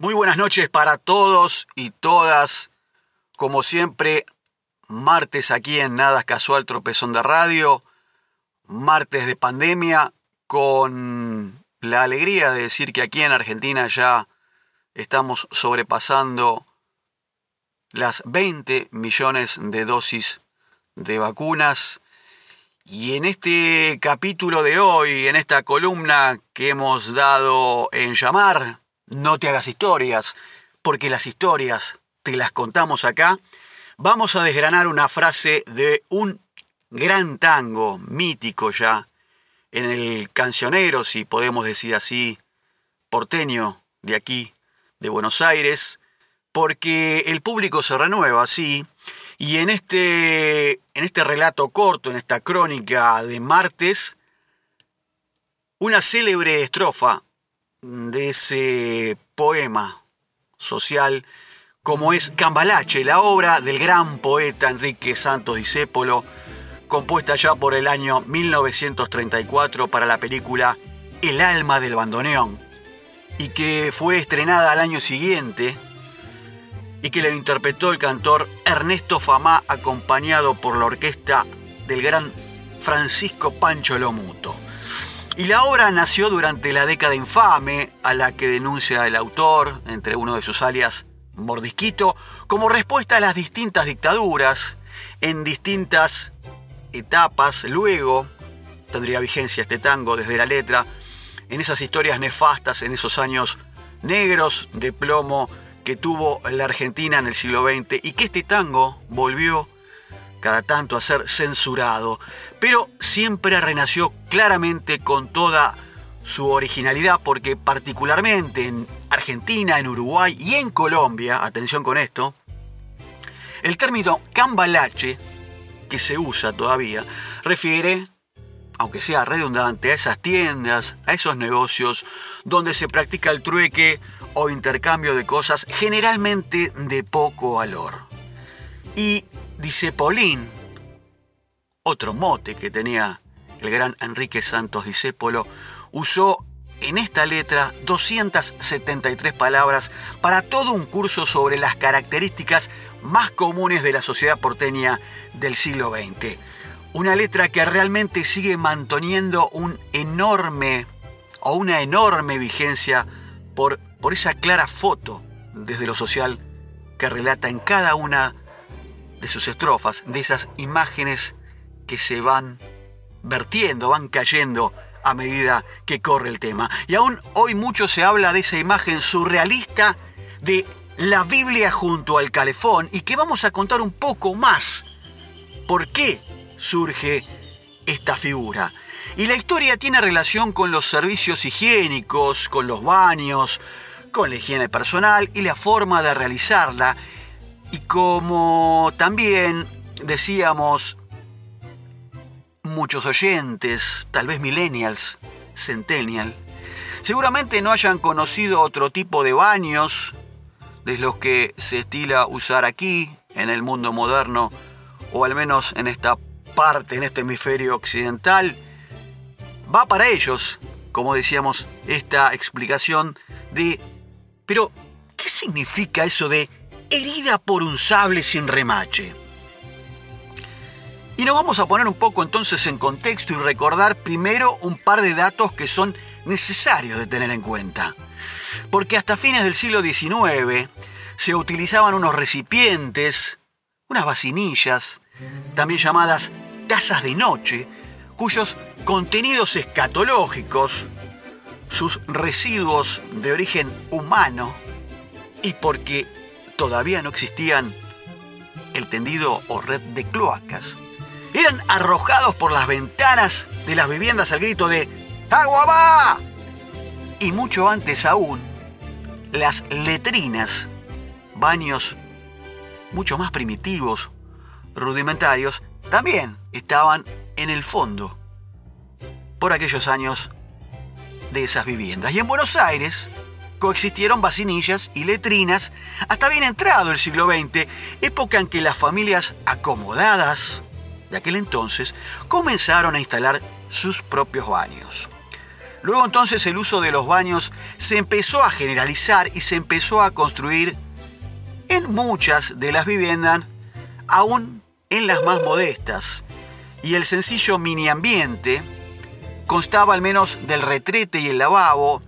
Muy buenas noches para todos y todas. Como siempre, martes aquí en Nada Casual Tropezón de Radio, martes de pandemia, con la alegría de decir que aquí en Argentina ya estamos sobrepasando las 20 millones de dosis de vacunas. Y en este capítulo de hoy, en esta columna que hemos dado en llamar no te hagas historias, porque las historias te las contamos acá. Vamos a desgranar una frase de un gran tango mítico ya en el cancionero, si podemos decir así, porteño de aquí, de Buenos Aires, porque el público se renueva, sí, y en este, en este relato corto, en esta crónica de martes, una célebre estrofa de ese poema social como es Cambalache, la obra del gran poeta Enrique Santos Discépolo, compuesta ya por el año 1934 para la película El alma del bandoneón, y que fue estrenada al año siguiente y que le interpretó el cantor Ernesto Famá acompañado por la orquesta del gran Francisco Pancho Lomuto. Y la obra nació durante la década infame a la que denuncia el autor, entre uno de sus alias Mordisquito, como respuesta a las distintas dictaduras en distintas etapas. Luego tendría vigencia este tango desde la letra, en esas historias nefastas, en esos años negros de plomo que tuvo la Argentina en el siglo XX y que este tango volvió cada tanto a ser censurado, pero siempre renació claramente con toda su originalidad, porque particularmente en Argentina, en Uruguay y en Colombia, atención con esto, el término cambalache, que se usa todavía, refiere, aunque sea redundante, a esas tiendas, a esos negocios donde se practica el trueque o intercambio de cosas generalmente de poco valor. Y Dice Paulín, otro mote que tenía el gran Enrique Santos Discépolo, usó en esta letra 273 palabras para todo un curso sobre las características más comunes de la sociedad porteña del siglo XX. Una letra que realmente sigue manteniendo un enorme o una enorme vigencia por, por esa clara foto desde lo social que relata en cada una de sus estrofas, de esas imágenes que se van vertiendo, van cayendo a medida que corre el tema. Y aún hoy mucho se habla de esa imagen surrealista de la Biblia junto al calefón y que vamos a contar un poco más por qué surge esta figura. Y la historia tiene relación con los servicios higiénicos, con los baños, con la higiene personal y la forma de realizarla y como también decíamos, muchos oyentes, tal vez millennials, centennial, seguramente no hayan conocido otro tipo de baños de los que se estila usar aquí, en el mundo moderno, o al menos en esta parte, en este hemisferio occidental. Va para ellos, como decíamos, esta explicación de, pero, ¿qué significa eso de herida por un sable sin remache. Y nos vamos a poner un poco entonces en contexto y recordar primero un par de datos que son necesarios de tener en cuenta. Porque hasta fines del siglo XIX se utilizaban unos recipientes, unas vasinillas, también llamadas tazas de noche, cuyos contenidos escatológicos, sus residuos de origen humano, y porque todavía no existían el tendido o red de cloacas. Eran arrojados por las ventanas de las viviendas al grito de ¡Agua va! Y mucho antes aún, las letrinas, baños mucho más primitivos, rudimentarios, también estaban en el fondo por aquellos años de esas viviendas. Y en Buenos Aires, coexistieron vacinillas y letrinas hasta bien entrado el siglo XX, época en que las familias acomodadas de aquel entonces comenzaron a instalar sus propios baños. Luego entonces el uso de los baños se empezó a generalizar y se empezó a construir en muchas de las viviendas, aún en las más modestas. Y el sencillo mini ambiente constaba al menos del retrete y el lavabo,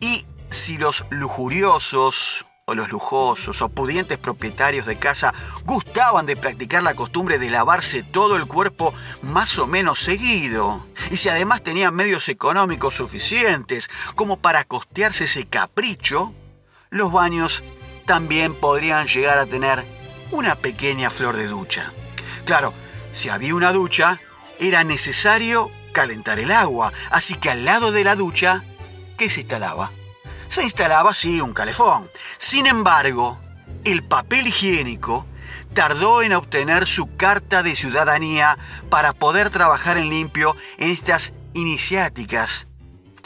y si los lujuriosos o los lujosos o pudientes propietarios de casa gustaban de practicar la costumbre de lavarse todo el cuerpo más o menos seguido, y si además tenían medios económicos suficientes como para costearse ese capricho, los baños también podrían llegar a tener una pequeña flor de ducha. Claro, si había una ducha, era necesario calentar el agua, así que al lado de la ducha, ¿qué se instalaba? Se instalaba así un calefón. Sin embargo, el papel higiénico tardó en obtener su carta de ciudadanía para poder trabajar en limpio en estas iniciáticas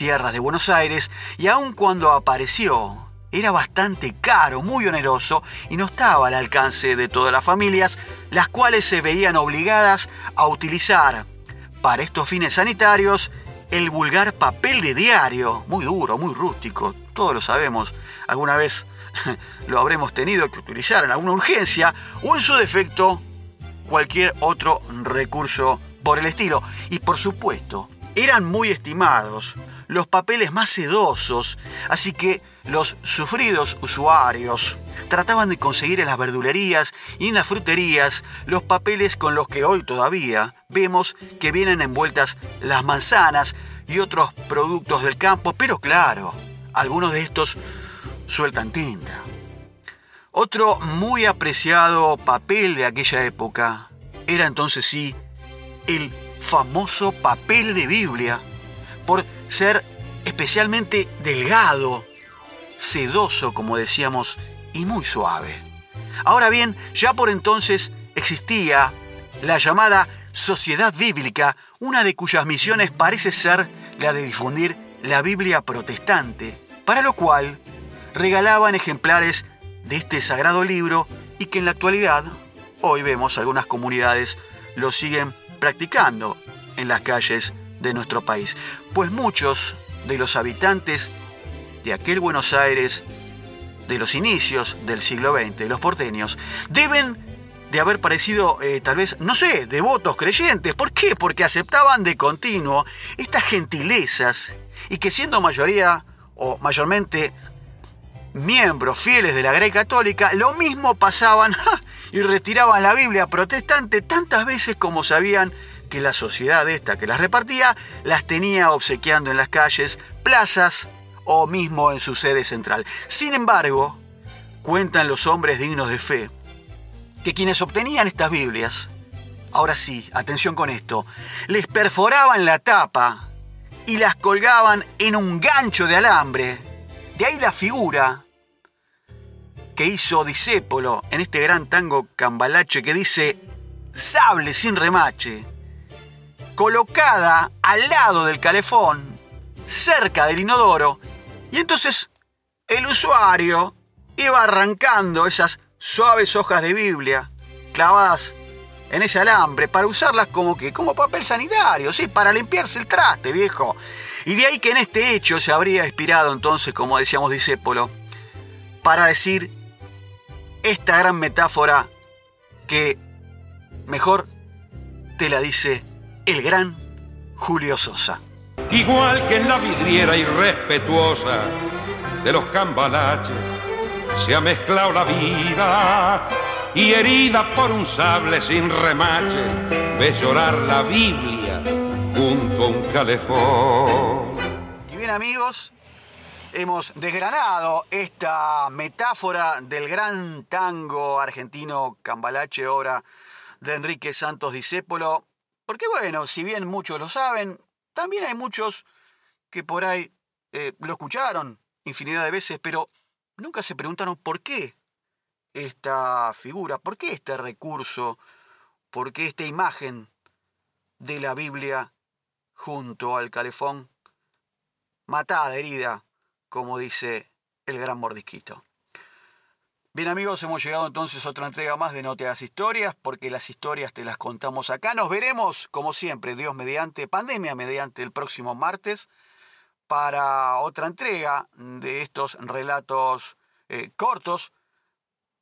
tierras de Buenos Aires y aun cuando apareció era bastante caro, muy oneroso y no estaba al alcance de todas las familias, las cuales se veían obligadas a utilizar para estos fines sanitarios el vulgar papel de diario, muy duro, muy rústico, todos lo sabemos, alguna vez lo habremos tenido que utilizar en alguna urgencia o en su defecto cualquier otro recurso por el estilo. Y por supuesto, eran muy estimados los papeles más sedosos, así que los sufridos usuarios trataban de conseguir en las verdulerías y en las fruterías los papeles con los que hoy todavía vemos que vienen envueltas las manzanas y otros productos del campo, pero claro, algunos de estos sueltan tinta. Otro muy apreciado papel de aquella época era entonces sí el famoso papel de Biblia, por ser especialmente delgado, sedoso, como decíamos, y muy suave. Ahora bien, ya por entonces existía la llamada Sociedad Bíblica, una de cuyas misiones parece ser la de difundir la Biblia protestante, para lo cual regalaban ejemplares de este sagrado libro y que en la actualidad, hoy vemos algunas comunidades lo siguen practicando en las calles de nuestro país, pues muchos de los habitantes de aquel Buenos Aires de los inicios del siglo XX, los porteños, deben de haber parecido, eh, tal vez, no sé, devotos creyentes. ¿Por qué? Porque aceptaban de continuo estas gentilezas y que siendo mayoría o mayormente miembros fieles de la Grey Católica, lo mismo pasaban y retiraban la Biblia protestante tantas veces como sabían que la sociedad esta que las repartía las tenía obsequiando en las calles, plazas o mismo en su sede central. Sin embargo, cuentan los hombres dignos de fe que quienes obtenían estas Biblias, ahora sí, atención con esto, les perforaban la tapa y las colgaban en un gancho de alambre. De ahí la figura que hizo Disépolo en este gran tango cambalache que dice sable sin remache, colocada al lado del calefón, cerca del inodoro, entonces el usuario iba arrancando esas suaves hojas de Biblia clavadas en ese alambre para usarlas como que como papel sanitario, sí, para limpiarse el traste, viejo. Y de ahí que en este hecho se habría inspirado entonces, como decíamos Disépolo, para decir esta gran metáfora que mejor te la dice el gran Julio Sosa. Igual que en la vidriera irrespetuosa de los cambalaches se ha mezclado la vida y herida por un sable sin remache, ves llorar la Biblia junto a un calefón. Y bien amigos, hemos desgranado esta metáfora del gran tango argentino Cambalache, obra de Enrique Santos Discépolo, porque bueno, si bien muchos lo saben, también hay muchos que por ahí eh, lo escucharon infinidad de veces, pero nunca se preguntaron por qué esta figura? ¿Por qué este recurso? ¿Por qué esta imagen de la Biblia junto al calefón? Matada, herida, como dice el gran mordisquito. Bien amigos, hemos llegado entonces a otra entrega más de No te historias, porque las historias te las contamos acá. Nos veremos, como siempre, Dios mediante, pandemia mediante, el próximo martes, para otra entrega de estos relatos eh, cortos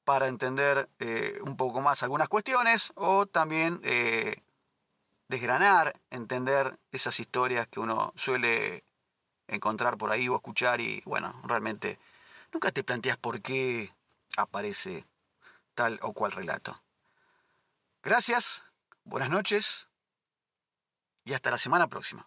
para entender eh, un poco más algunas cuestiones o también eh, desgranar, entender esas historias que uno suele encontrar por ahí o escuchar y bueno, realmente nunca te planteas por qué aparece tal o cual relato. Gracias, buenas noches y hasta la semana próxima.